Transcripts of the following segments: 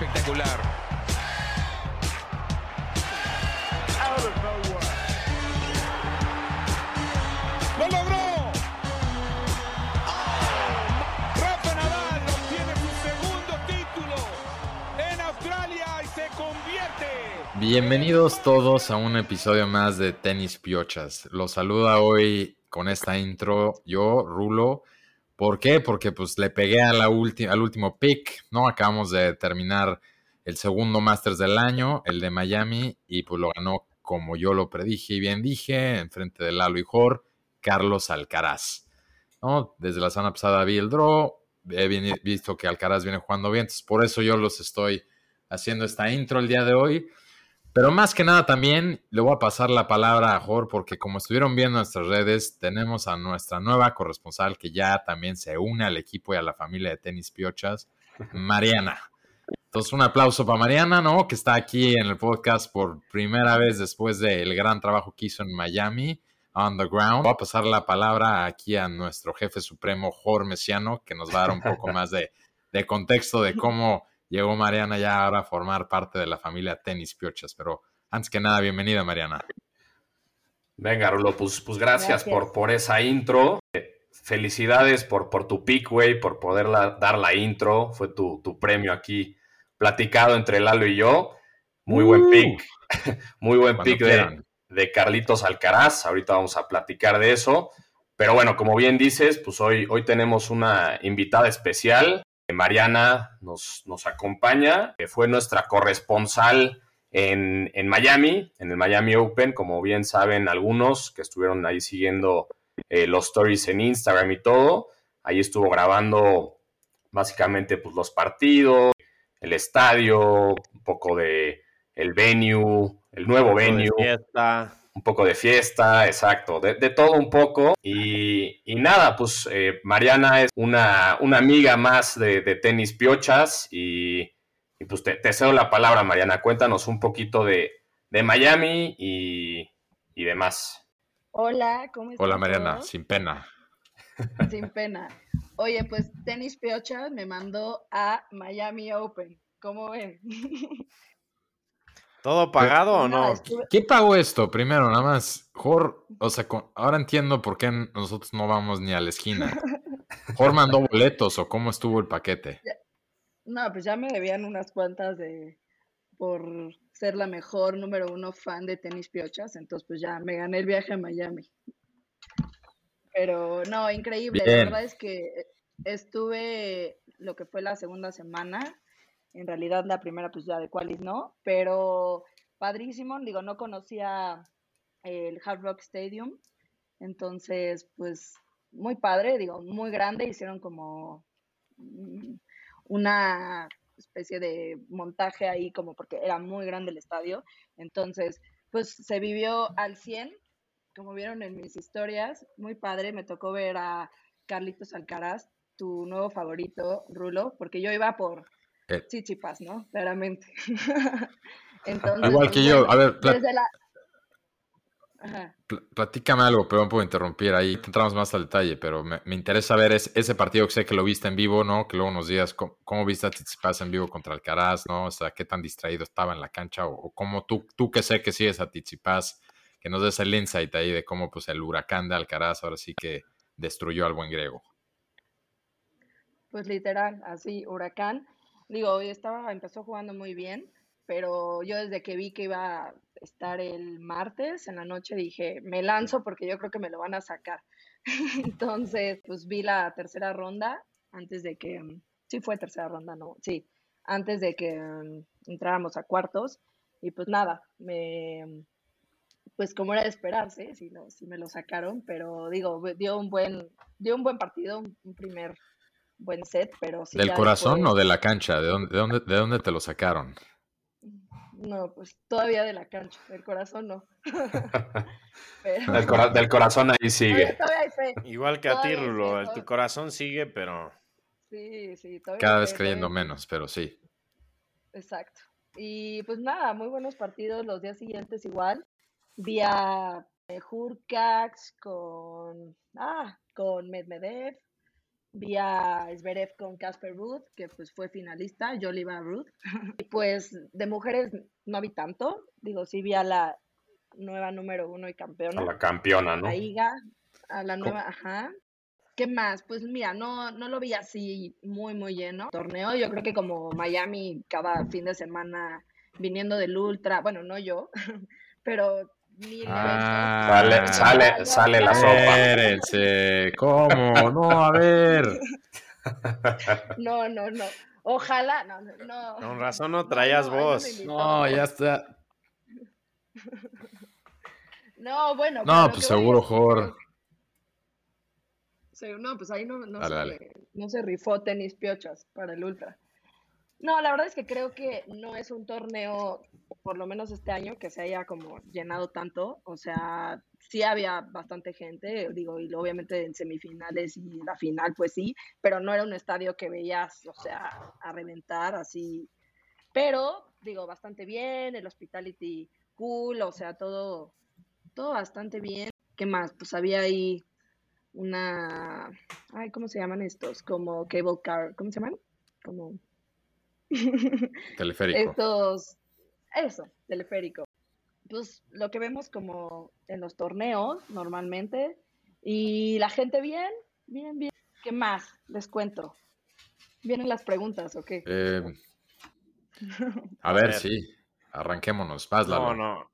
Espectacular. ¡Lo logró! Rafa Nadal obtiene su segundo título en Australia y se convierte. Bienvenidos todos a un episodio más de Tenis Piochas. Los saluda hoy con esta intro yo, Rulo. ¿Por qué? Porque pues le pegué al último pick, ¿no? Acabamos de terminar el segundo Masters del año, el de Miami, y pues lo ganó como yo lo predije y bien dije, enfrente de Lalo y Jor, Carlos Alcaraz. ¿no? Desde la semana pasada vi el draw, he visto que Alcaraz viene jugando bien, entonces por eso yo los estoy haciendo esta intro el día de hoy. Pero más que nada también le voy a pasar la palabra a Jor porque como estuvieron viendo nuestras redes, tenemos a nuestra nueva corresponsal que ya también se une al equipo y a la familia de tenis piochas, Mariana. Entonces un aplauso para Mariana, ¿no? Que está aquí en el podcast por primera vez después del gran trabajo que hizo en Miami, on the ground. Voy a pasar la palabra aquí a nuestro jefe supremo, Jor Mesiano, que nos va a dar un poco más de, de contexto de cómo llegó Mariana ya ahora a formar parte de la familia Tenis Piochas. Pero antes que nada, bienvenida Mariana. Venga, Rulo, pues, pues gracias, Por, por esa intro. Felicidades por, por tu pick, güey, por poder dar la intro. Fue tu, premio aquí platicado entre Lalo y yo. Muy buen uh. pick. Muy buen pick de, de, Carlitos Alcaraz. Ahorita vamos a platicar de eso. Pero bueno, como bien dices, pues hoy, hoy tenemos una invitada especial. Mariana nos, nos acompaña, que fue nuestra corresponsal en, Miami, en el Miami Open, como bien saben algunos que estuvieron ahí siguiendo eh, los stories en Instagram y todo. Ahí estuvo grabando básicamente pues, los partidos, el estadio, un poco de el venue, el nuevo venue un poco de fiesta, exacto, de, todo un poco. Y, nada, pues eh, Mariana es una, una, amiga más de, tenis piochas y, pues te, cedo la palabra, Mariana. Cuéntanos un poquito de, Miami y, demás. Hola, ¿cómo estás? Hola, Mariana, sin pena. Sin pena. Oye, pues Tenis Piochas me mandó a Miami Open. ¿Cómo ven? ¿Todo pagado o no? ¿Quién pagó esto? Primero, nada más. Jor, o sea, ahora entiendo por qué nosotros no vamos ni a la esquina. Jor mandó boletos o cómo estuvo el paquete. No, pues ya me debían unas cuantas de por ser la mejor número uno fan de tenis piochas, entonces pues ya me gané el viaje a Miami. Pero no, increíble. La verdad es que estuve lo que fue la segunda semana en realidad la primera pues ya de Qualis no, pero padrísimo, digo, no conocía el Hard Rock Stadium, entonces pues muy padre, digo, muy grande, hicieron como mm, una especie de montaje ahí como porque era muy grande el estadio, entonces pues se vivió al 100, como vieron en mis historias, muy padre, me tocó ver a Carlitos Alcaraz, tu nuevo favorito, Rulo, porque yo iba por eh. Chichipas, ¿no? Claramente. Entonces, Igual que yo, a ver, platícame algo, perdón por interrumpir, ahí entramos más al detalle, pero me, interesa ver ese partido que sé que lo viste en vivo, ¿no? Que luego nos digas cómo, viste a Tsitsipas en vivo contra Alcaraz, ¿no? O sea, qué tan distraído estaba en la cancha, o, cómo tú, tú que sé que sigues a Tsitsipas, que nos des el insight ahí de cómo pues el huracán de Alcaraz ahora sí que destruyó al buen griego. Pues literal, así, huracán. Digo, estaba, empezó jugando muy bien, pero yo desde que vi que iba a estar el martes en la noche dije, me lanzo porque yo creo que me lo van a sacar. Entonces, pues vi la tercera ronda antes de que, sí fue tercera ronda, no, sí, antes de que mm, entráramos a cuartos y pues nada, me, pues como era de esperarse, sí, no, sí me lo sacaron, pero digo, dio un buen, dio un buen partido, un primer buen set, pero sí. ¿Del corazón o de la cancha? ¿De dónde, de, dónde, ¿De dónde te lo sacaron? No, pues todavía de la cancha, del corazón no. del, corazón ahí sigue. Igual que a ti, Rulo, tu corazón sigue, pero... Sí, sí, Cada vez creyendo menos, pero sí. Exacto. Y pues nada, muy buenos partidos los días siguientes igual. Vía eh, Hurkacz con, ah, con Medvedev, vi a Zverev con Casper Ruth, que pues fue finalista, yo le iba a Ruth. y pues de mujeres no vi tanto, digo, sí vi a la nueva número uno y campeona. A la campeona, ¿no? A Iga, a la nueva, ajá. ¿Qué más? Pues mira, no, no lo vi así muy, muy lleno. Torneo, yo creo que como Miami cada fin de semana viniendo del Ultra, bueno, no yo, pero Ah, sale, sale, sale la sopa. Espérense, ¿cómo? No, a ver. No, no, no. Ojalá, no, no. Con razón no traías voz. No, ya está. No, bueno. No, pues seguro, Jor. No, pues ahí no, no, se, no se rifó tenis piochas para el Ultra. No, la verdad es que creo que no es un torneo, por lo menos este año, que se haya como llenado tanto. O sea, sí había bastante gente, digo, y obviamente en semifinales y la final, pues sí, pero no era un estadio que veías, o sea, a reventar así. Pero, digo, bastante bien, el hospitality cool, o sea, todo, todo bastante bien. ¿Qué más? Pues había ahí una, ay, ¿cómo se llaman estos? Como cable car, ¿cómo se llaman? Como Teleférico. Estos, eso, teleférico. Pues lo que vemos como en los torneos normalmente. Y la gente bien, bien, bien. ¿Qué más? Les cuento. ¿Vienen las preguntas o qué? Eh, a, ver, sí. Arranquémonos. Vas, No, no.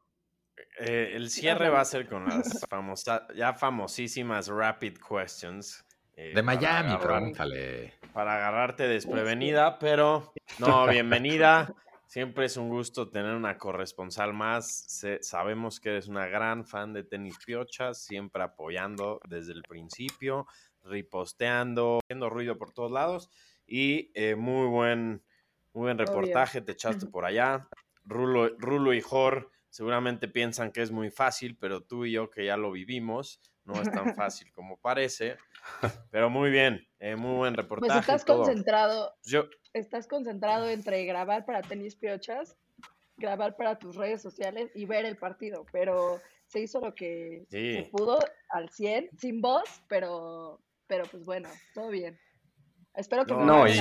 Eh, el cierre va a ser con las famosas, ya famosísimas rapid questions eh, de Miami, pregúntale. Para agarrarte desprevenida, pero no, bienvenida. Siempre es un gusto tener una corresponsal más. sabemos que eres una gran fan de tenis piochas, siempre apoyando desde el principio, riposteando, haciendo ruido por todos lados. Y eh, muy buen, muy buen reportaje, te echaste por allá. Rulo, Rulo y Jor seguramente piensan que es muy fácil, pero tú y yo que ya lo vivimos, no es tan fácil como parece. Pero muy bien, eh, muy buen pues reportaje. Pues estás concentrado. Yo... Estás concentrado entre grabar para tenis piochas, grabar para tus redes sociales y ver el partido. Pero se hizo lo que se pudo al 100, sin voz, pero, pero pues bueno, todo bien. Espero que no, y,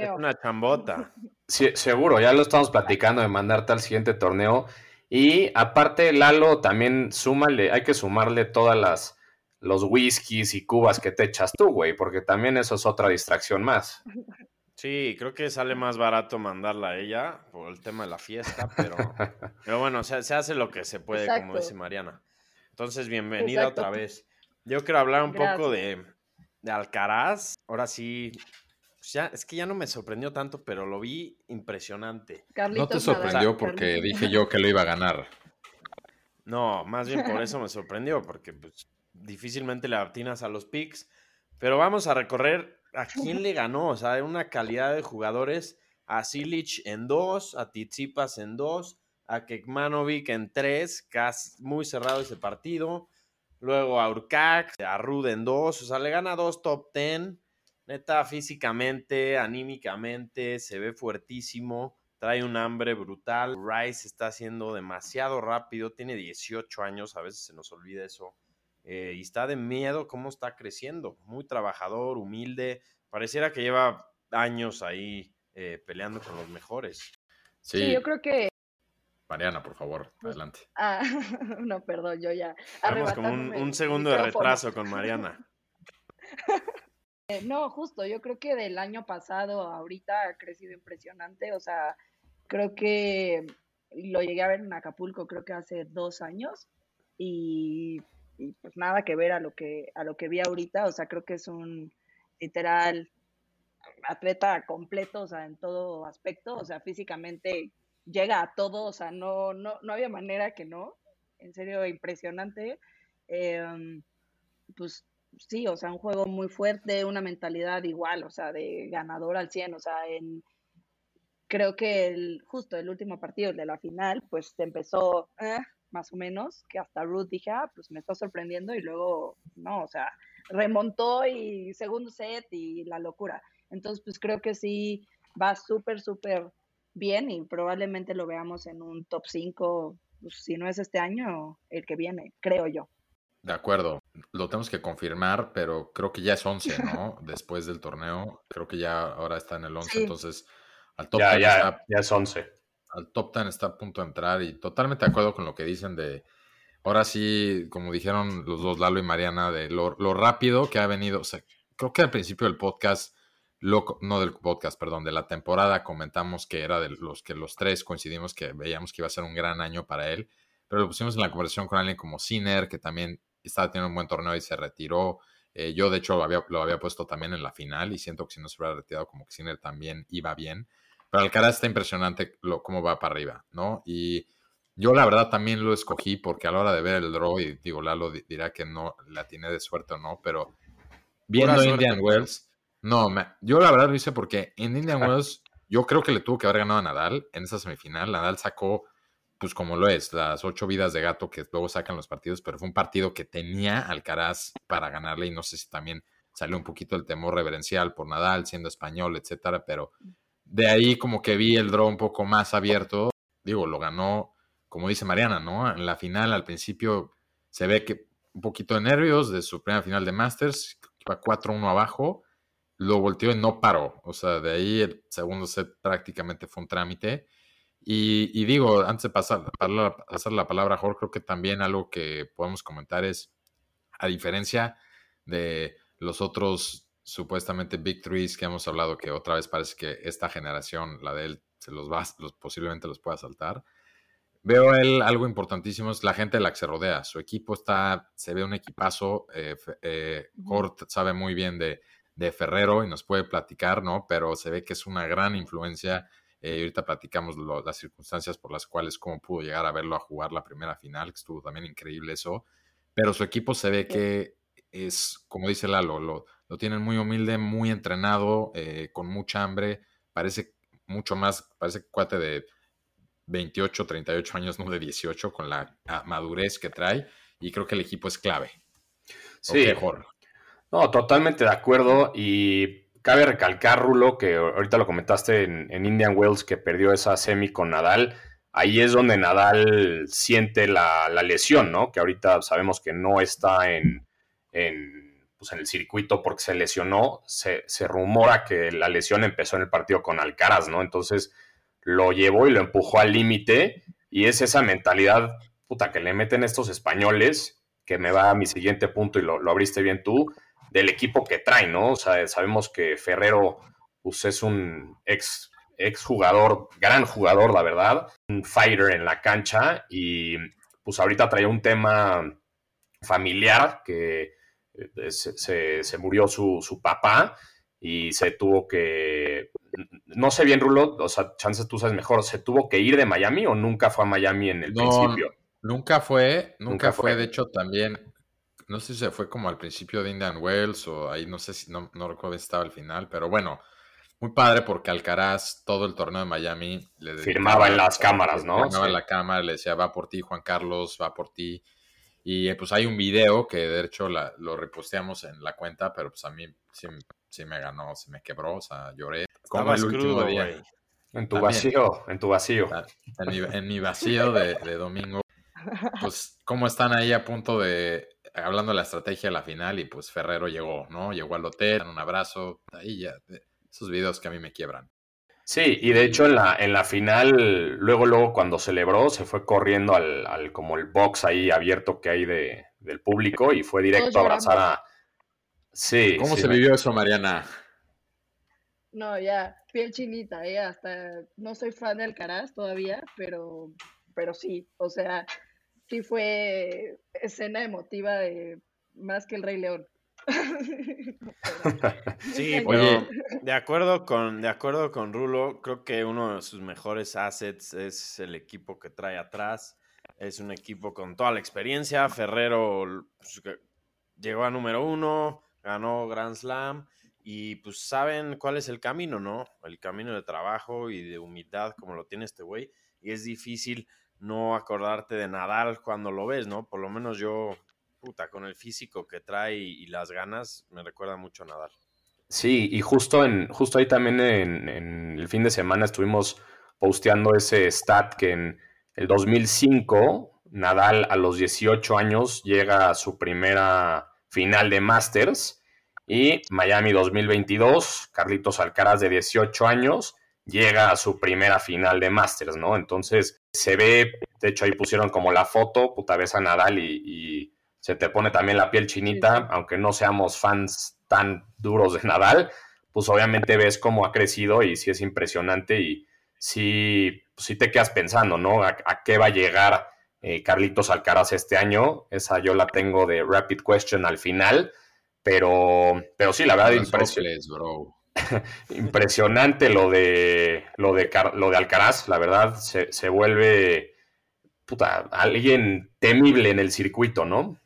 es una chambota. Sí, seguro, ya lo estamos platicando de mandarte al siguiente torneo. Y aparte, Lalo, también súmale, hay que sumarle todas las los whiskies y cubas que te echas tú, güey, porque también eso es otra distracción más. Sí, creo que sale más barato mandarla a ella por el tema de la fiesta, pero, pero bueno, se, se hace lo que se puede, como dice Mariana. Entonces, bienvenida otra vez. Yo quiero hablar un poco de, de Alcaraz. Ahora sí, pues ya, es que ya no me sorprendió tanto, pero lo vi impresionante. no te sorprendió porque dije yo que lo iba a ganar. No, más bien por eso me sorprendió, porque pues, difícilmente le atinas a los picks. Pero vamos a recorrer a quién le ganó, o sea, una calidad de jugadores. A Silic en dos, a Tizipas en dos, a Kekmanovic en tres, casi muy cerrado ese partido. Luego a Urcax, a Rude en dos, o sea, le gana dos top ten neta, físicamente, anímicamente, se ve fuertísimo, trae un hambre brutal. Rice está haciendo demasiado rápido, tiene 18 años, a veces se nos olvida eso. Eh, y está de miedo cómo está creciendo, muy trabajador, humilde, pareciera que lleva años ahí eh, peleando con los mejores. Sí. yo creo que Mariana, por favor, adelante. Ah, no, perdón, yo ya. Estamos como un, un segundo de retraso con Mariana. Eh, no, justo, yo creo que del año pasado a ahorita ha crecido impresionante, o sea, creo que lo llegué a ver en Acapulco, creo que hace dos años, y, pues nada que ver a lo que, a lo que vi ahorita, o sea, creo que es un literal atleta completo, o sea, en todo aspecto, o sea, físicamente llega a todo, o sea, no, no, no había manera que no, en serio, impresionante. Em, pues sí, o sea, un juego muy fuerte, una mentalidad igual, o sea, de ganador al 100, o sea, en creo que el, justo el último partido, de la final, pues empezó eh, más o menos, que hasta Ruth dije, ah, pues me está sorprendiendo y luego, no, o sea, remontó y segundo set y la locura. Entonces, pues creo que sí va súper, súper bien y probablemente lo veamos en un top 5, pues, si no es este año, el que viene, creo yo. De acuerdo, lo tenemos que confirmar, pero creo que ya es 11, ¿no? Después del torneo, creo que ya ahora está en el 11, entonces al top ya, ya, ya es 11. Al top 10 está a punto de entrar y totalmente de acuerdo con lo que dicen de, ahora sí, como dijeron los dos, Lalo y Mariana, de lo, rápido que ha venido, o sea, creo que al principio del podcast, no del podcast, perdón, de la temporada comentamos que era de los que los tres coincidimos que veíamos que iba a ser un gran año para él, pero lo pusimos en la conversación con alguien como Sinner, que también estaba teniendo un buen torneo y se retiró. Eh, yo, de hecho, lo había, lo había puesto también en la final y siento que si no se hubiera retirado, como que Sinner también iba bien. Pero Alcaraz está impresionante lo, cómo va para arriba, ¿no? Y yo la verdad también lo escogí porque a la hora de ver el draw, y digo, Lalo dirá que no la tiene de suerte o no, pero viendo Indian Wells, no, yo la verdad lo hice porque en Indian ah. Wells yo creo que le tuvo que haber ganado a Nadal en esa semifinal. Nadal sacó, pues como lo es, las ocho vidas de gato que luego sacan los partidos, pero fue un partido que tenía Alcaraz para ganarle y no sé si también salió un poquito el temor reverencial por Nadal, siendo español, etcétera, pero de ahí como que vi el draw un poco más abierto. Digo, lo ganó, como dice Mariana, ¿no? En la final, al principio, se ve que un poquito de nervios de su primera final de Masters, iba 4-1 abajo, lo volteó y no paró. O sea, de ahí el segundo set prácticamente fue un trámite. Y, digo, antes de pasar, pasar la palabra a Jorge, creo que también algo que podemos comentar es, a diferencia de los otros supuestamente Big Threes que hemos hablado, que otra vez parece que esta generación, la de él, se los va, los, posiblemente los pueda saltar. Veo él algo importantísimo, es la gente de la que se rodea. Su equipo está, se ve un equipazo. Eh, eh sabe muy bien de, de, Ferrero y nos puede platicar, ¿no? Pero se ve que es una gran influencia. Eh, ahorita platicamos las circunstancias por las cuales, cómo pudo llegar a verlo a jugar la primera final, que estuvo también increíble eso. Pero su equipo se ve que es, como dice Lalo, lo, lo tienen muy humilde, muy entrenado, eh, con mucha hambre. Parece mucho más, parece cuate de 28, 38 años, no de 18, con la madurez que trae. Y creo que el equipo es clave. Sí. No, totalmente de acuerdo. Y cabe recalcar, Rulo, que ahorita lo comentaste en, Indian Wells, que perdió esa semi con Nadal. Ahí es donde Nadal siente la, lesión, ¿no? Que ahorita sabemos que no está en pues, en el circuito porque se lesionó, se, rumora que la lesión empezó en el partido con Alcaraz, ¿no? Entonces lo llevó y lo empujó al límite y es esa mentalidad, puta, que le meten estos españoles, que me va a mi siguiente punto y lo, abriste bien tú, del equipo que trae, ¿no? O sea, sabemos que Ferrero pues, es un ex, ex jugador, gran jugador, la verdad, un fighter en la cancha y pues ahorita trae un tema familiar que eh, se, murió su, papá y se tuvo que, no sé bien, Rulo, o sea, chances tú sabes mejor, ¿se tuvo que ir de Miami o nunca fue a Miami en el principio? Nunca fue, nunca, fue. de hecho también, no sé si se fue como al principio de Indian Wells o ahí no sé si, no, no recuerdo si estaba al final, pero bueno, muy padre porque Alcaraz todo el torneo de Miami le firmaba en las cámaras, ¿no? Firmaba en la cámara, le decía, va por ti Juan Carlos, va por ti. Y pues hay un video que de hecho lo reposteamos en la cuenta, pero pues a mí sí, me ganó, se me quebró, o sea, lloré. Como el último día. En tu vacío, en tu vacío. En mi, vacío de, domingo. Pues cómo están ahí a punto de, hablando de la estrategia de la final y pues Ferrero llegó, ¿no? Llegó al hotel, un abrazo, ahí ya, esos videos que a mí me quiebran. Sí, y de hecho en la, en la final, luego, luego cuando celebró, se fue corriendo al, como el box ahí abierto que hay de, del público y fue directo a abrazar a. Sí. ¿Cómo se vivió eso, Mariana? No, ya, piel chinita, ¿eh? hasta no soy fan de Alcaraz todavía, pero, pero sí, o sea, sí fue escena emotiva de más que el Rey León. sí, pero de acuerdo con de acuerdo con Rulo, creo que uno de sus mejores assets es el equipo que trae atrás. Es un equipo con toda la experiencia. Ferrero pues, llegó a número uno, ganó Grand Slam y pues saben cuál es el camino, ¿no? El camino de trabajo y de humildad como lo tiene este güey. Y es difícil no acordarte de Nadal cuando lo ves, ¿no? Por lo menos yo puta, con el físico que trae y, las ganas, me recuerda mucho a Nadal. Sí, y justo, en, justo ahí también en, el fin de semana estuvimos posteando ese stat que en el 2005 Nadal a los 18 años llega a su primera final de Masters y Miami 2022, Carlitos Alcaraz de 18 años llega a su primera final de Masters, ¿no? Entonces se ve, de hecho ahí pusieron como la foto, puta vez a Nadal y, se te pone también la piel chinita, aunque no seamos fans tan duros de Nadal, pues obviamente ves cómo ha crecido y sí es impresionante y sí, pues sí te quedas pensando, ¿no? ¿A, qué va a llegar eh, Carlitos Alcaraz este año? Esa yo la tengo de Rapid Question al final, pero, pero sí, la verdad, impresionante. impresionante lo de, lo de, lo de Alcaraz, la verdad, se, se vuelve puta, alguien temible en el circuito, ¿no?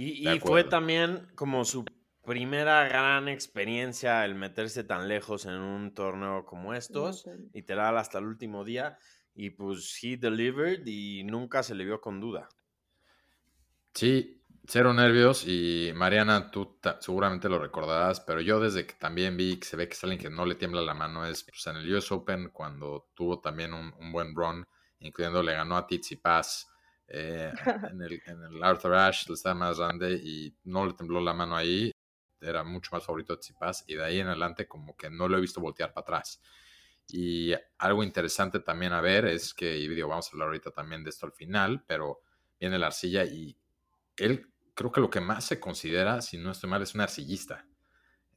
Y, y fue también como su primera gran experiencia el meterse tan lejos en un torneo como estos, literal hasta el último día, y pues he delivered y nunca se le vio con duda. Sí, cero nervios y Mariana, tú seguramente lo recordarás, pero yo desde que también vi que se ve que es alguien que no le tiembla la mano es pues, en el US Open cuando tuvo también un, buen run, incluyendo le ganó a Tsitsipas eh, en, el, en el Arthur Ashe, estaba más grande y no le tembló la mano ahí era mucho más favorito de Tsipas y de ahí en adelante como que no lo he visto voltear para atrás. Y algo interesante también a ver es que, y digo, vamos a hablar ahorita también de esto al final, pero viene la arcilla y él creo que lo que más se considera, si no estoy mal, es un arcillista.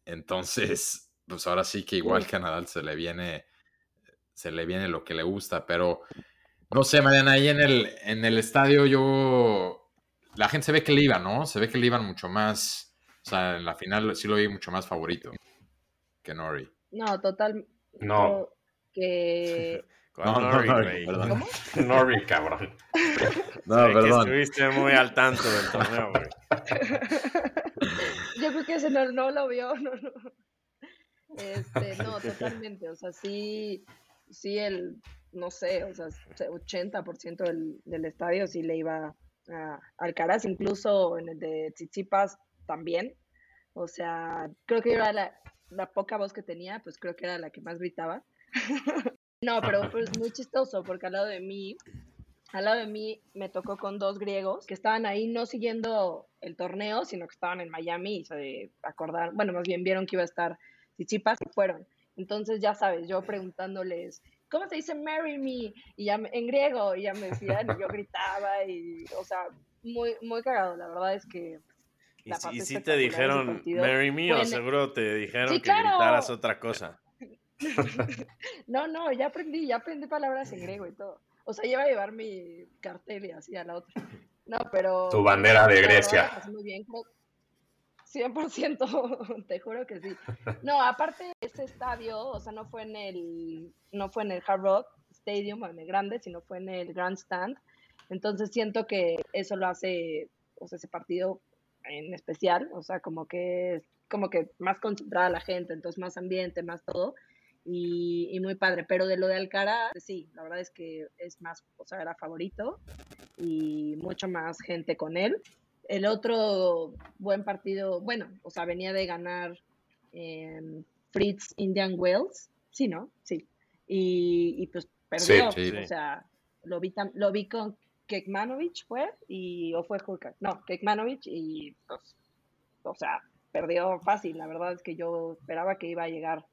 Entonces, pues ahora sí que igual que a Nadal se le viene, se le viene lo que le gusta, pero no sé, Mariana, ahí en el, en el estadio yo, la gente se ve que le iba, ¿no? Se ve que le iban mucho más o sea, en la final sí lo vi mucho más favorito que Nori. No, total. No. Que. no, Nori, Nori, perdón. Nori, cabrón. No, perdón. estuviste muy al tanto del torneo, güey. Yo creo que ese no, no lo vio, no, no. Este, no, totalmente. O sea, sí, sí, el, no sé, o sea, 80% del, del estadio sí le iba a Alcaraz, incluso en el de Tsitsipas también. O sea, creo que era la, la poca voz que tenía, pues creo que era la que más gritaba. no, pero pues muy chistoso, porque al lado de mí, al lado de mí me tocó con dos griegos que estaban ahí no siguiendo el torneo, sino que estaban en Miami y se acordaron, bueno, más bien vieron que iba a estar Chichipas y fueron. Entonces, ya sabes, yo preguntándoles, ¿cómo se dice marry me? Y ya en griego, y ya me decían, y yo gritaba, y, o sea, muy, muy cagado. La verdad es que y, si te dijeron Mary Me o seguro te dijeron que gritaras otra cosa. no, no, ya aprendí, ya aprendí palabras en griego y todo. O sea, iba a llevar mi cartel y así a la otra. No, pero. Tu bandera de Grecia. muy bien, 100%, te juro que sí. No, aparte ese estadio, o sea, no fue en el no fue en el Rock Stadium, en el grande, sino fue en el Grandstand. Entonces siento que eso lo hace, o sea, ese partido en especial, o sea, como que como que más concentrada la gente, entonces más ambiente, más todo, y, muy padre. Pero de lo de Alcaraz, sí, la verdad es que es más, o sea, era favorito y mucho más gente con él. El otro buen partido, bueno, o sea, venía de ganar Fritz Indian Wells, sí, ¿no? Sí. Y, pues perdió, o sea, lo vi, lo vi con Kekmanovic fue y o fue Hulk. No, Kekmanovic y pues, o sea, perdió fácil. La verdad es que yo esperaba que iba a llegar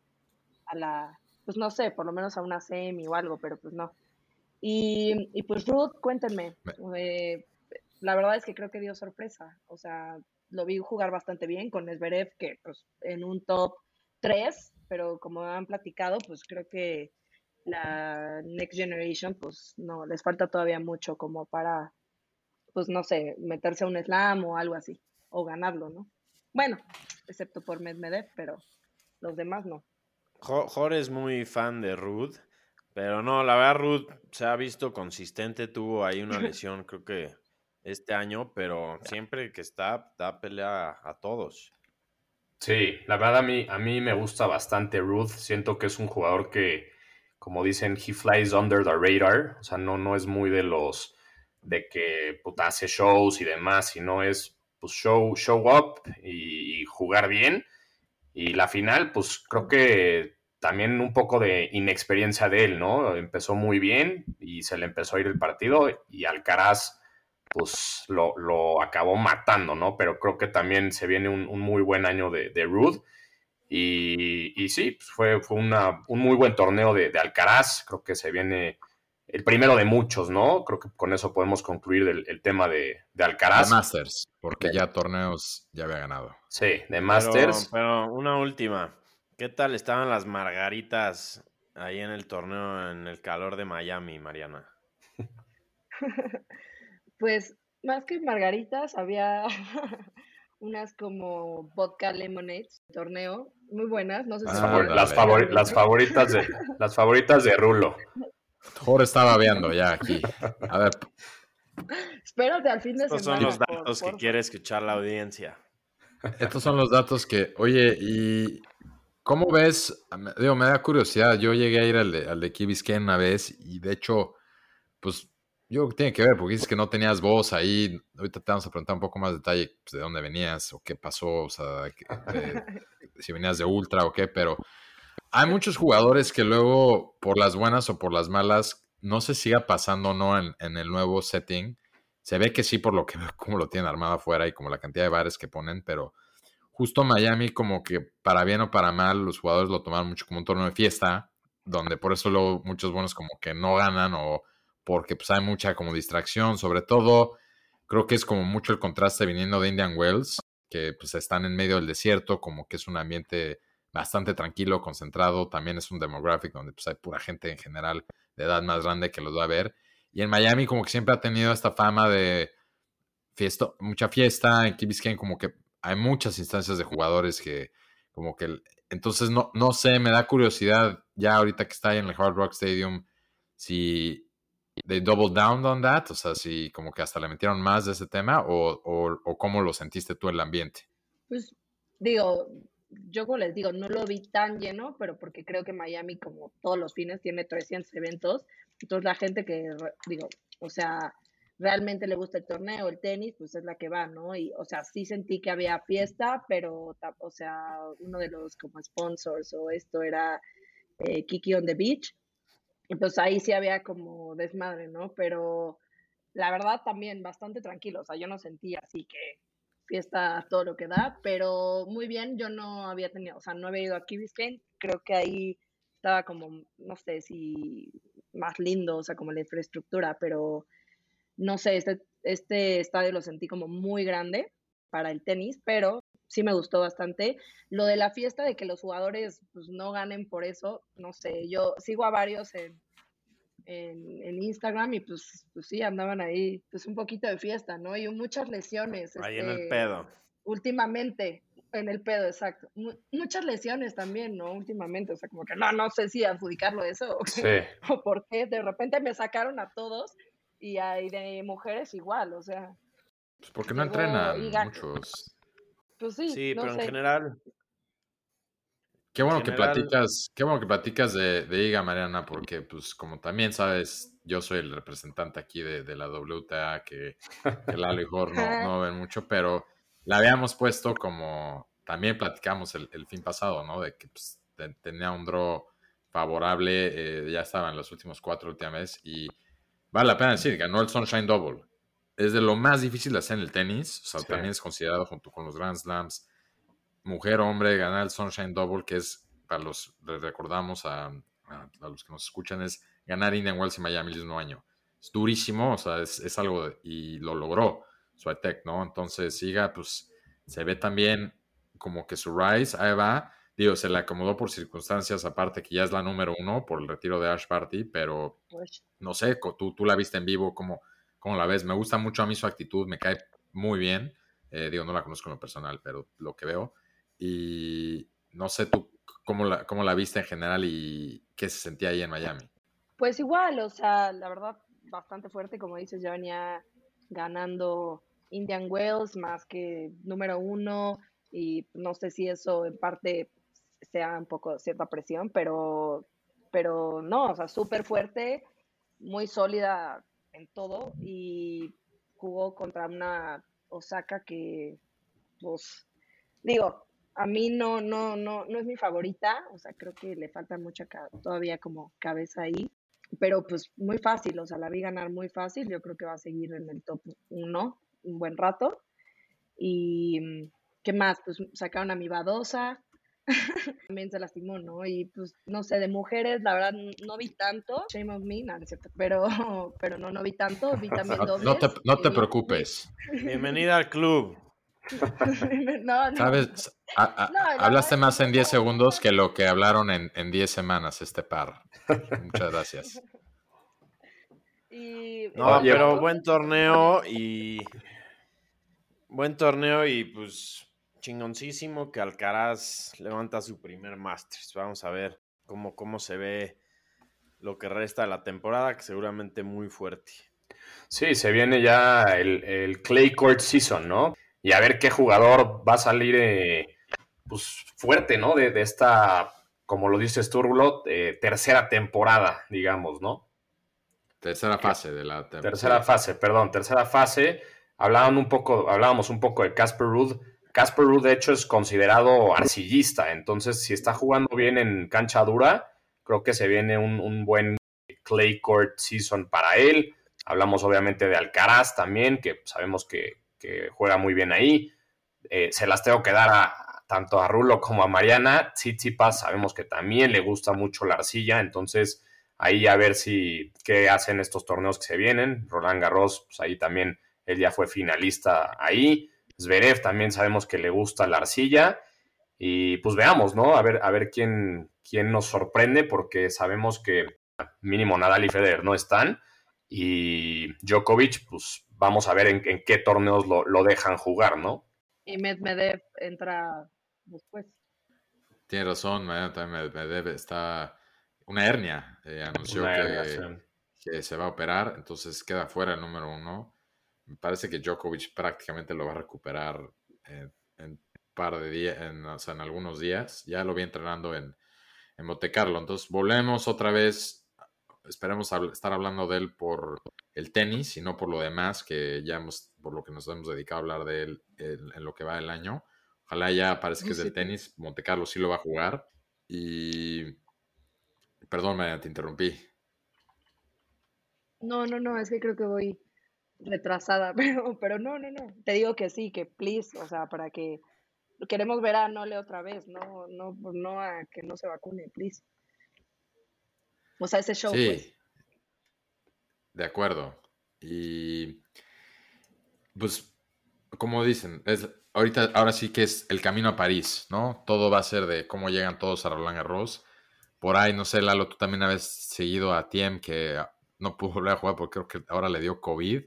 a la, pues no sé, por lo menos a una semi o algo, pero pues no. Y, y pues Ruth, cuéntenme. Eh, la verdad es que creo que dio sorpresa. O sea, lo vi jugar bastante bien con Esberev, que pues en un top 3, pero como han platicado, pues creo que la Next Generation, pues no, les falta todavía mucho como para, pues no sé, meterse a un slam o algo así, o ganarlo, ¿no? Bueno, excepto por Medvedev, pero los demás no. Jorge es muy fan de Ruth, pero no, la verdad Ruth se ha visto consistente, tuvo ahí una lesión creo que este año, pero siempre que está, da pelea a todos. Sí, la verdad a mí, a mí me gusta bastante Ruth, siento que es un jugador que como dicen, he flies under the radar, o sea, no, no es muy de los de que puta, hace shows y demás, sino es pues show, show up y, jugar bien. Y la final, pues creo que también un poco de inexperiencia de él, ¿no? Empezó muy bien y se le empezó a ir el partido y Alcaraz pues lo, acabó matando, ¿no? Pero creo que también se viene un, muy buen año de, de Rude. Y, sí, pues, fue, fue un muy buen torneo de, Alcaraz. Creo que se viene el primero de muchos, ¿no? Creo que con eso podemos concluir el, tema de, Alcaraz. De Masters, porque ya torneos ya había ganado. Sí, de Masters. Pero, una última. ¿Qué tal estaban las margaritas ahí en el torneo en el calor de Miami, Mariana? pues más que margaritas, había unas como vodka lemonade torneo, muy buenas, no sé si ah, las, las, favoritas de las favoritas de Rulo. Jorge estaba viendo ya aquí. A ver. Espérate al fin de Estos semana. son los datos que quiere escuchar la audiencia. Estos son los datos que, oye, y ¿cómo ves? Digo, me da curiosidad. Yo llegué a ir al de, al de Key una vez y de hecho, pues yo creo que tiene que ver, porque dices que no tenías voz ahí. Ahorita te vamos a preguntar un poco más detalle pues, de dónde venías o qué pasó, o sea, si venías de Ultra o qué, pero hay muchos jugadores que luego, por las buenas o por las malas, no se siga pasando o no en, el nuevo setting. Se ve que sí, por lo que como lo tienen armado afuera y como la cantidad de bares que ponen, pero justo Miami, como que para bien o para mal, los jugadores lo tomaron mucho como un torneo de fiesta, donde por eso luego muchos buenos como que no ganan o porque pues hay mucha como distracción, sobre todo creo que es como mucho el contraste viniendo de Indian Wells, que pues están en medio del desierto, como que es un ambiente bastante tranquilo, concentrado, también es un demographic donde pues hay pura gente en general de edad más grande que los va a ver. Y en Miami como que siempre ha tenido esta fama de fiesta, mucha fiesta, en Key como que hay muchas instancias de jugadores que como que entonces no, no sé, me da curiosidad ya ahorita que está ahí en el Hard Rock Stadium si de double down on that? O sea, si como que hasta le metieron más de ese tema o, o, cómo lo sentiste tú el ambiente? Pues digo, yo como les digo, no lo vi tan lleno, pero porque creo que Miami, como todos los fines, tiene 300 eventos. Entonces la gente que, digo, o sea, realmente le gusta el torneo, el tenis, pues es la que va, ¿no? Y, o sea, sí sentí que había fiesta, pero, o sea, uno de los como sponsors o esto era eh, Kiki on the Beach. Entonces ahí sí había como desmadre, ¿no? Pero la verdad también bastante tranquilo, o sea, yo no sentía así que fiesta todo lo que da, pero muy bien, yo no había tenido, o sea, no había ido a Key Biscayne, creo que ahí estaba como, no sé si más lindo, o sea, como la infraestructura, pero no sé, este, este estadio lo sentí como muy grande para el tenis, pero sí me gustó bastante. Lo de la fiesta, de que los jugadores pues, no ganen por eso, no sé, yo sigo a varios en, en, Instagram y pues, pues, sí, andaban ahí, pues un poquito de fiesta, ¿no? Y muchas lesiones. Ahí en el este, pedo. Últimamente, en el pedo, exacto. muchas lesiones también, ¿no? Últimamente, o sea, como que no, no sé si adjudicarlo eso o, sí. o por qué. De repente me sacaron a todos y hay de mujeres igual, o sea. Pues porque no entrenan muchos. Pues sí, sí pero en general. Qué bueno que platicas, qué bueno que platicas de, de, IGA, Mariana, porque pues como también sabes, yo soy el representante aquí de, de la WTA, que, que Lalo y Jorge no, no, ven mucho, pero la habíamos puesto como, también platicamos el, el fin pasado, ¿no? De que pues, tenía un draw favorable, eh, ya estaba en los últimos cuatro últimas y vale la pena decir, ganó el Sunshine Double es de lo más difícil de hacer en el tenis. O sea, también es considerado junto con los Grand Slams. Mujer, hombre, ganar el Sunshine Double, que es, para los, recordamos a, los que nos escuchan, es ganar Indian Wells y Miami el mismo año. Es durísimo, o sea, es, algo, y lo logró Swiatek, ¿no? Entonces, siga, pues, se ve también como que su rise, ahí va. Digo, se le acomodó por circunstancias, aparte que ya es la número uno por el retiro de Ash Party, pero pues no sé, tú, tú la viste en vivo, como ¿Cómo la ves? Me gusta mucho a mí su actitud, me cae muy bien. Eh, digo, no la conozco en lo personal, pero lo que veo. Y no sé tú cómo la, cómo la viste en general y qué se sentía ahí en Miami. Pues igual, o sea, la verdad, bastante fuerte, como dices, ya venía ganando Indian Wells más que número uno y no sé si eso en parte sea un poco cierta presión, pero, pero no, o sea, súper fuerte, muy sólida todo y jugó contra una Osaka que, pues, digo, a mí no, no, no, no es mi favorita, o sea, creo que le falta mucha todavía como cabeza ahí, pero pues muy fácil, o sea, la vi ganar muy fácil, yo creo que va a seguir en el top 1 un buen rato. Y ¿qué más? Pues sacaron a mi Badosa, también se lastimó, ¿no? Y pues, no sé, de mujeres, la verdad, no vi tanto, shame of me, nada, cierto, pero, pero no, no vi tanto, vi también dobles. No te, no te preocupes. Bienvenida al club. no, no. ¿Sabes? hablaste más en 10 segundos que lo que hablaron en, en 10 semanas este par. Muchas gracias. no, pero buen torneo y buen torneo y pues chingoncísimo que Alcaraz levanta su primer Masters. Vamos a ver cómo, cómo se ve lo que resta de la temporada, que seguramente muy fuerte. Sí, se viene ya el, Clay Court Season, ¿no? Y a ver qué jugador va a salir eh, pues, fuerte, ¿no? De, esta, como lo dice Sturlo, eh, tercera temporada, digamos, ¿no? Tercera fase de la temporada. Tercera fase, perdón, tercera fase. Hablaban un poco, hablábamos un poco de Casper Ruud Casper Ruud, de hecho, es considerado arcillista, entonces si está jugando bien en cancha dura, creo que se viene un, buen clay court season para él. Hablamos obviamente de Alcaraz también, que sabemos que, juega muy bien ahí. Eh, se las tengo que dar a, tanto a Rulo como a Mariana. Tsitsipas sabemos que también le gusta mucho la arcilla, entonces ahí a ver si qué hacen estos torneos que se vienen. Roland Garros, pues ahí también él ya fue finalista ahí. Zverev también sabemos que le gusta la arcilla. Y pues veamos, ¿no? A ver, a ver quién, quién nos sorprende, porque sabemos que mínimo Nadal y Federer no están. Y Djokovic, pues vamos a ver en, qué torneos lo, dejan jugar, ¿no? Y Medvedev entra después. Tiene razón, Medvedev está una hernia. Eh, anunció que, que, se va a operar, entonces queda fuera el número uno. Me parece que Djokovic prácticamente lo va a recuperar en, en par de días, en, o sea, en algunos días. Ya lo vi entrenando en, en Monte Carlo. Entonces, volvemos otra vez. Esperemos estar hablando de él por el tenis y no por lo demás, que ya hemos, por lo que nos hemos dedicado a hablar de él en, lo que va el año. Ojalá ya parece que es del tenis. Monte Carlo sí lo va a jugar. Y. Perdón, me te interrumpí. No, no, no, es que creo que voy retrasada, pero, pero no, no, no. Te digo que sí, que please, o sea, para que queremos ver a Nole otra vez, no, no, no a que no se vacune, please. O sea, ese show. Sí, pues. de acuerdo. Y pues, como dicen, es ahorita, ahora sí que es el camino a París, ¿no? Todo va a ser de cómo llegan todos a Roland Garros. Por ahí, no sé, Lalo, tú también habías seguido a Tiem que no pudo volver a jugar porque creo que ahora le dio COVID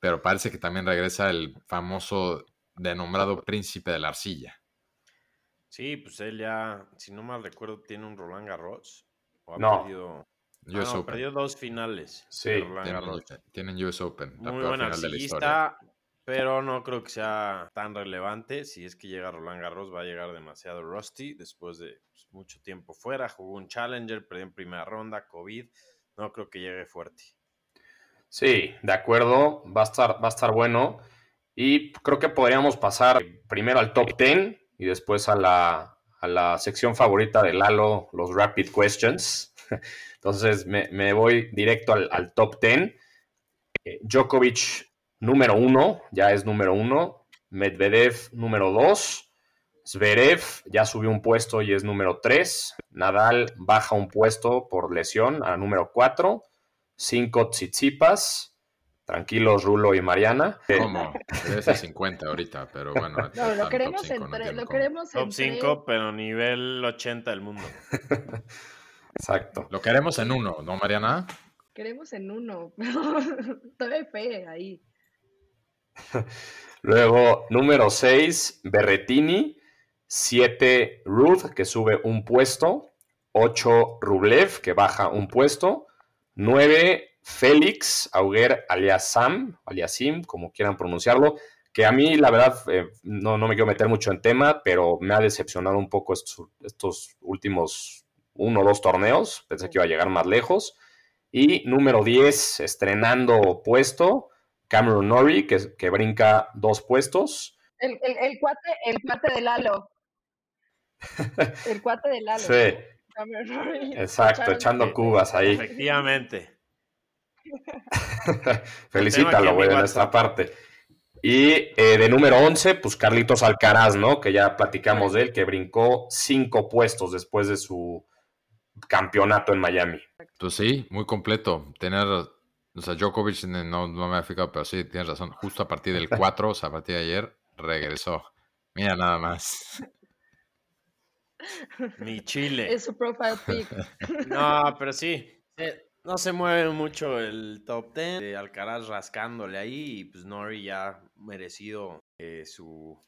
pero parece que también regresa el famoso denombrado príncipe de la arcilla. Sí, pues él ya, si no mal recuerdo, tiene un Roland Garros. no. Perdido, ah, perdió dos finales. Sí, tienen, US Open. Muy buen arcillista, pero no creo que sea tan relevante. Si es que llega Roland Garros, va a llegar demasiado rusty después de pues, mucho tiempo fuera. Jugó un Challenger, perdió en primera ronda, COVID. No creo que llegue fuerte. Sí, de acuerdo, va a estar, va a estar bueno. Y creo que podríamos pasar primero al top 10 y después a la, a la sección favorita de Lalo, los Rapid Questions. Entonces me, voy directo al, top 10. Eh, Djokovic número uno, ya es número uno. Medvedev número 2. Zverev ya subió un puesto y es número 3. Nadal baja un puesto por lesión a número 4. Cinco Tsitsipas. Tranquilos, Rulo y Mariana. ¿Cómo? Debe ser 50 ahorita, pero bueno. No, lo queremos, en tres, lo queremos Top 5, pero nivel 80 del mundo. Exacto. Lo queremos en uno, ¿no, Mariana? Queremos en uno, pero todavía fe ahí. Luego, número 6, Berretini. 7, Ruth, que sube un puesto. 8, Rublev, que baja un puesto. 9, Félix Auger Aliasam, Aliasim, como quieran pronunciarlo, que a mí la verdad eh, no, me quiero meter mucho en tema, pero me ha decepcionado un poco estos, últimos uno o dos torneos, pensé que iba a llegar más lejos. Y número 10, estrenando puesto, Cameron Norrie, que, que brinca dos puestos. El, cuate, el cuate del halo. El cuate del halo. Sí. Exacto, echando cubas ahí. Efectivamente. Felicítalo, güey, de nuestra parte. Y eh, de número 11, pues Carlitos Alcaraz, ¿no? Que ya platicamos de él, que brincó cinco puestos después de su campeonato en Miami. Pues sí, muy completo. Tener, o sea, Djokovic no, no me ha fijado, pero sí, tienes razón. Justo a partir del 4, o sea, a partir de ayer, regresó. Mira nada más. Mi Chile. Es su profile pic. No, pero sí. No se mueve mucho el top 10 de Alcaraz rascándole ahí y pues Nori ya merecido eh, su,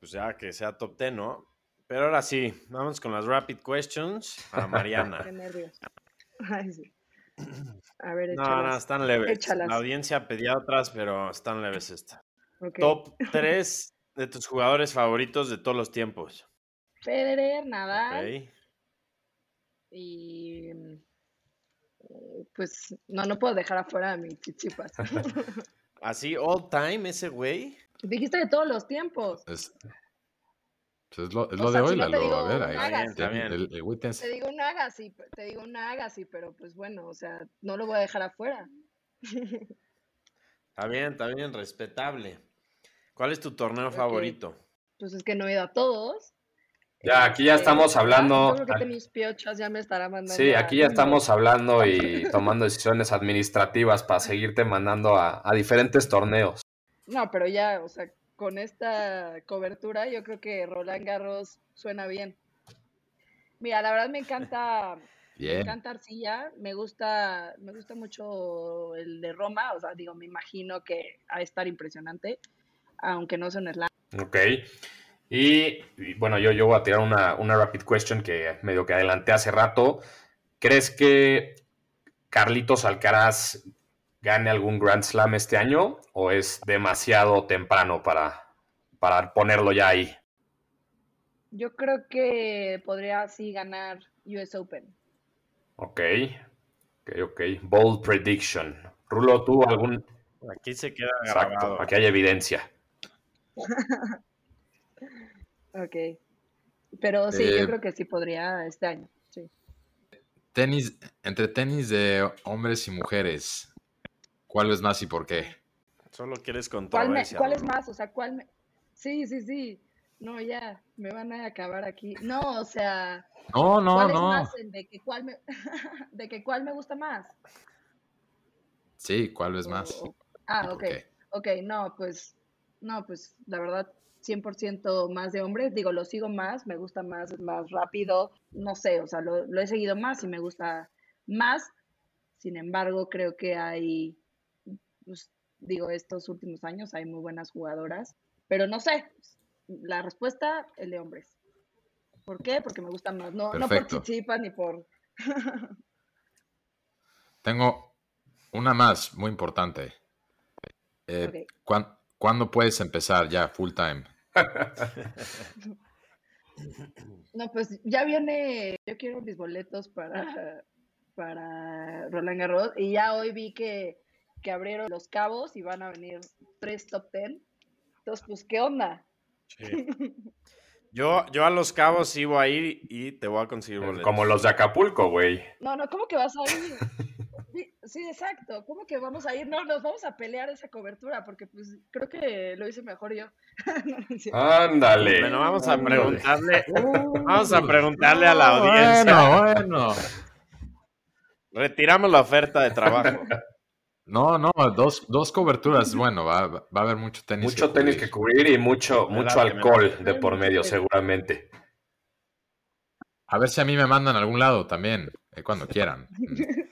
pues ya que sea top 10, ¿no? Pero ahora sí, vamos con las rapid questions a Mariana. Qué nervios. Ay, sí. A ver, no, échalas. no, están leves. Échalas. La audiencia pedía otras, pero están leves estas. Ok. Top 3 de tus jugadores favoritos de todos los tiempos. Federer, Nadal ¿ok? y eh, pues no, no puedo dejar afuera a mi chichipas. Así, all time, ese güey. Dijiste de todos los tiempos. Es, pues es lo, es O lo sea, de si hoy, no digo A ver, ahí. Agassi. El, el tiene- Te digo un Agassi, te digo un Agassi, pero pues bueno, o sea, no lo voy a dejar afuera. Está bien, está bien, respetable. ¿Cuál es tu torneo favorito? Pues es que no he ido a todos. Ya, aquí ya estamos ah, hablando- Yo creo que mis piochas ya me estará mandando. Sí, a- aquí ya estamos hablando y tomando decisiones administrativas para seguirte mandando a, a diferentes torneos. No, pero ya, o sea, con esta cobertura yo creo que Roland Garros suena bien. Mira, la verdad me encanta, me encanta Arcilla, me gusta, me gusta mucho el de Roma, o sea, digo, me imagino que ha de estar impresionante, aunque no son slam. Ok. Y, y bueno, yo, yo voy a tirar una, una rapid question que medio que adelanté hace rato. ¿Crees que Carlitos Alcaraz gane algún Grand Slam este año o es demasiado temprano para, para ponerlo ya ahí? Yo creo que podría sí ganar US Open. Ok. Ok, ok. Bold prediction. Rulo, ¿tú algún...? Aquí se queda Exacto, aquí hay evidencia. Ok. Pero sí, Eh, yo creo que sí podría este año. Sí. Tenis, entre tenis de hombres y mujeres, ¿cuál es más y por qué? Solo quieres ¿Cuál, me- controversia. cuál es Rulo. más? O sea, ¿cuál me... Sí, sí, sí. No, ya, me van a acabar aquí. No, o sea, No, no, ¿cuál es no. más el de que cuál me... de que cuál me gusta más? Sí, ¿cuál es más? o- ¿Y Ah, ok. Ok, no, pues, no, pues, la verdad, 100% más de hombres. Digo, lo sigo más, me gusta más, más rápido. No sé, o sea, lo, lo he seguido más y me gusta más. Sin embargo, creo que hay, pues, digo, estos últimos años hay muy buenas jugadoras. Pero no sé, la respuesta, el de hombres. ¿Por qué? Porque me gustan más. No, no por chichipas ni por... Tengo una más, muy importante. Eh, Ok. ¿cuán- ¿Cuándo puedes empezar ya full time? No, pues ya viene, yo quiero mis boletos para, para Roland Garros y ya hoy vi que, que abrieron los cabos y van a venir tres top ten. Entonces, pues, ¿qué onda? Sí. Yo, yo a los cabos sí voy a ir y te voy a conseguir boletos. Como los de Acapulco, güey. No, no, ¿cómo que vas a ir? Sí, exacto. ¿Cómo que vamos a ir? No, nos vamos a pelear esa cobertura porque pues creo que lo hice mejor yo. Ándale. Bueno, vamos a preguntarle, vamos a preguntarle a la audiencia. Bueno, bueno. Retiramos la oferta de trabajo. No, no, dos, dos coberturas. Bueno, va, va a haber mucho tenis. Mucho que tenis cubrir. que cubrir y mucho, mucho alcohol de por medio, seguramente. A ver si a mí me mandan a algún lado también, eh, cuando quieran.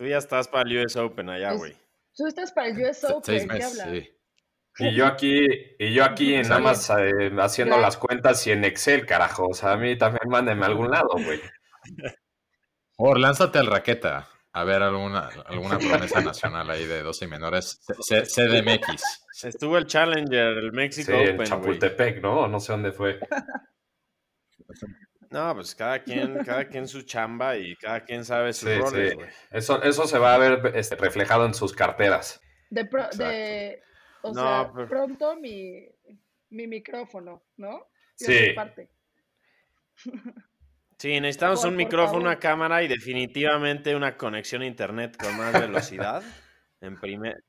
Tú ya estás para el US Open allá, güey. Tú estás para el US Open, Seis ¿qué hablas? sí. Y yo aquí, y yo aquí nada más eh, haciendo las cuentas y en Excel, carajo. O sea, a mí también mándenme a algún lado, güey. Por lánzate al raqueta. A ver alguna, alguna promesa nacional ahí de 12 y menores. C- C- CDMX. Estuvo el Challenger, el Sí, México en Open, güey. Chapultepec, ¿no? No sé dónde fue. No, pues cada quien, cada quien su chamba y cada quien sabe sus Sí, roles, sí. güey. Eso, eso se va a ver este, reflejado en sus carteras. De, pro- de o No, sea, pero- pronto mi, mi micrófono, ¿no? Yo Sí. soy parte. Sí, necesitamos un micrófono, una cámara y definitivamente una conexión a internet con más velocidad. en primer.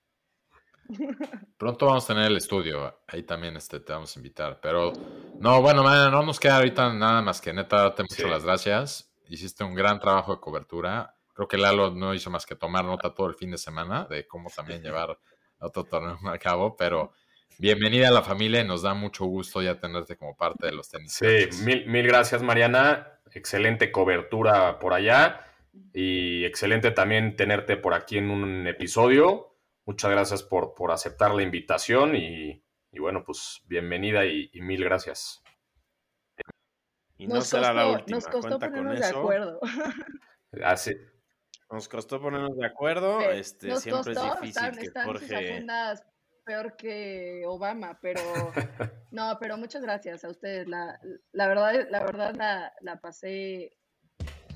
Pronto vamos a tener el estudio, ahí también este, te vamos a invitar. Pero no, bueno, no nos queda ahorita nada más que neta darte muchas las gracias. Hiciste un gran trabajo de cobertura. Creo que Lalo no hizo más que tomar nota todo el fin de semana de cómo también llevar otro torneo a cabo, pero bienvenida a la familia y nos da mucho gusto ya tenerte como parte de los tenis. Sí, mil, mil gracias Mariana, excelente cobertura por allá y excelente también tenerte por aquí en un episodio. Muchas gracias por, por aceptar la invitación y, bueno, pues bienvenida y, mil gracias. Y no será la última. Nos costó ponernos de acuerdo. Así. Nos costó ponernos de acuerdo. este, siempre es difícil que Jorge. peor que Obama, pero no, pero muchas gracias a ustedes. La, la verdad, la verdad la, la pasé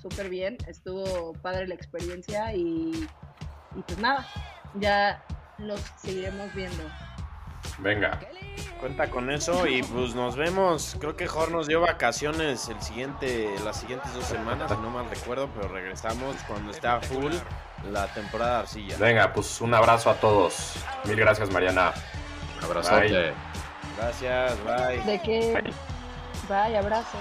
súper bien. Estuvo padre la experiencia y, y pues nada, ya los seguiremos viendo. Venga. Cuenta con eso y pues nos vemos. Creo que Jorge nos dio vacaciones el siguiente, las siguientes dos semanas, si no mal recuerdo, pero regresamos cuando está full la temporada de arcilla. Venga, pues un abrazo a todos. Mil gracias, Mariana. Un abrazo. Gracias, bye. ¿De qué? bye abrazo.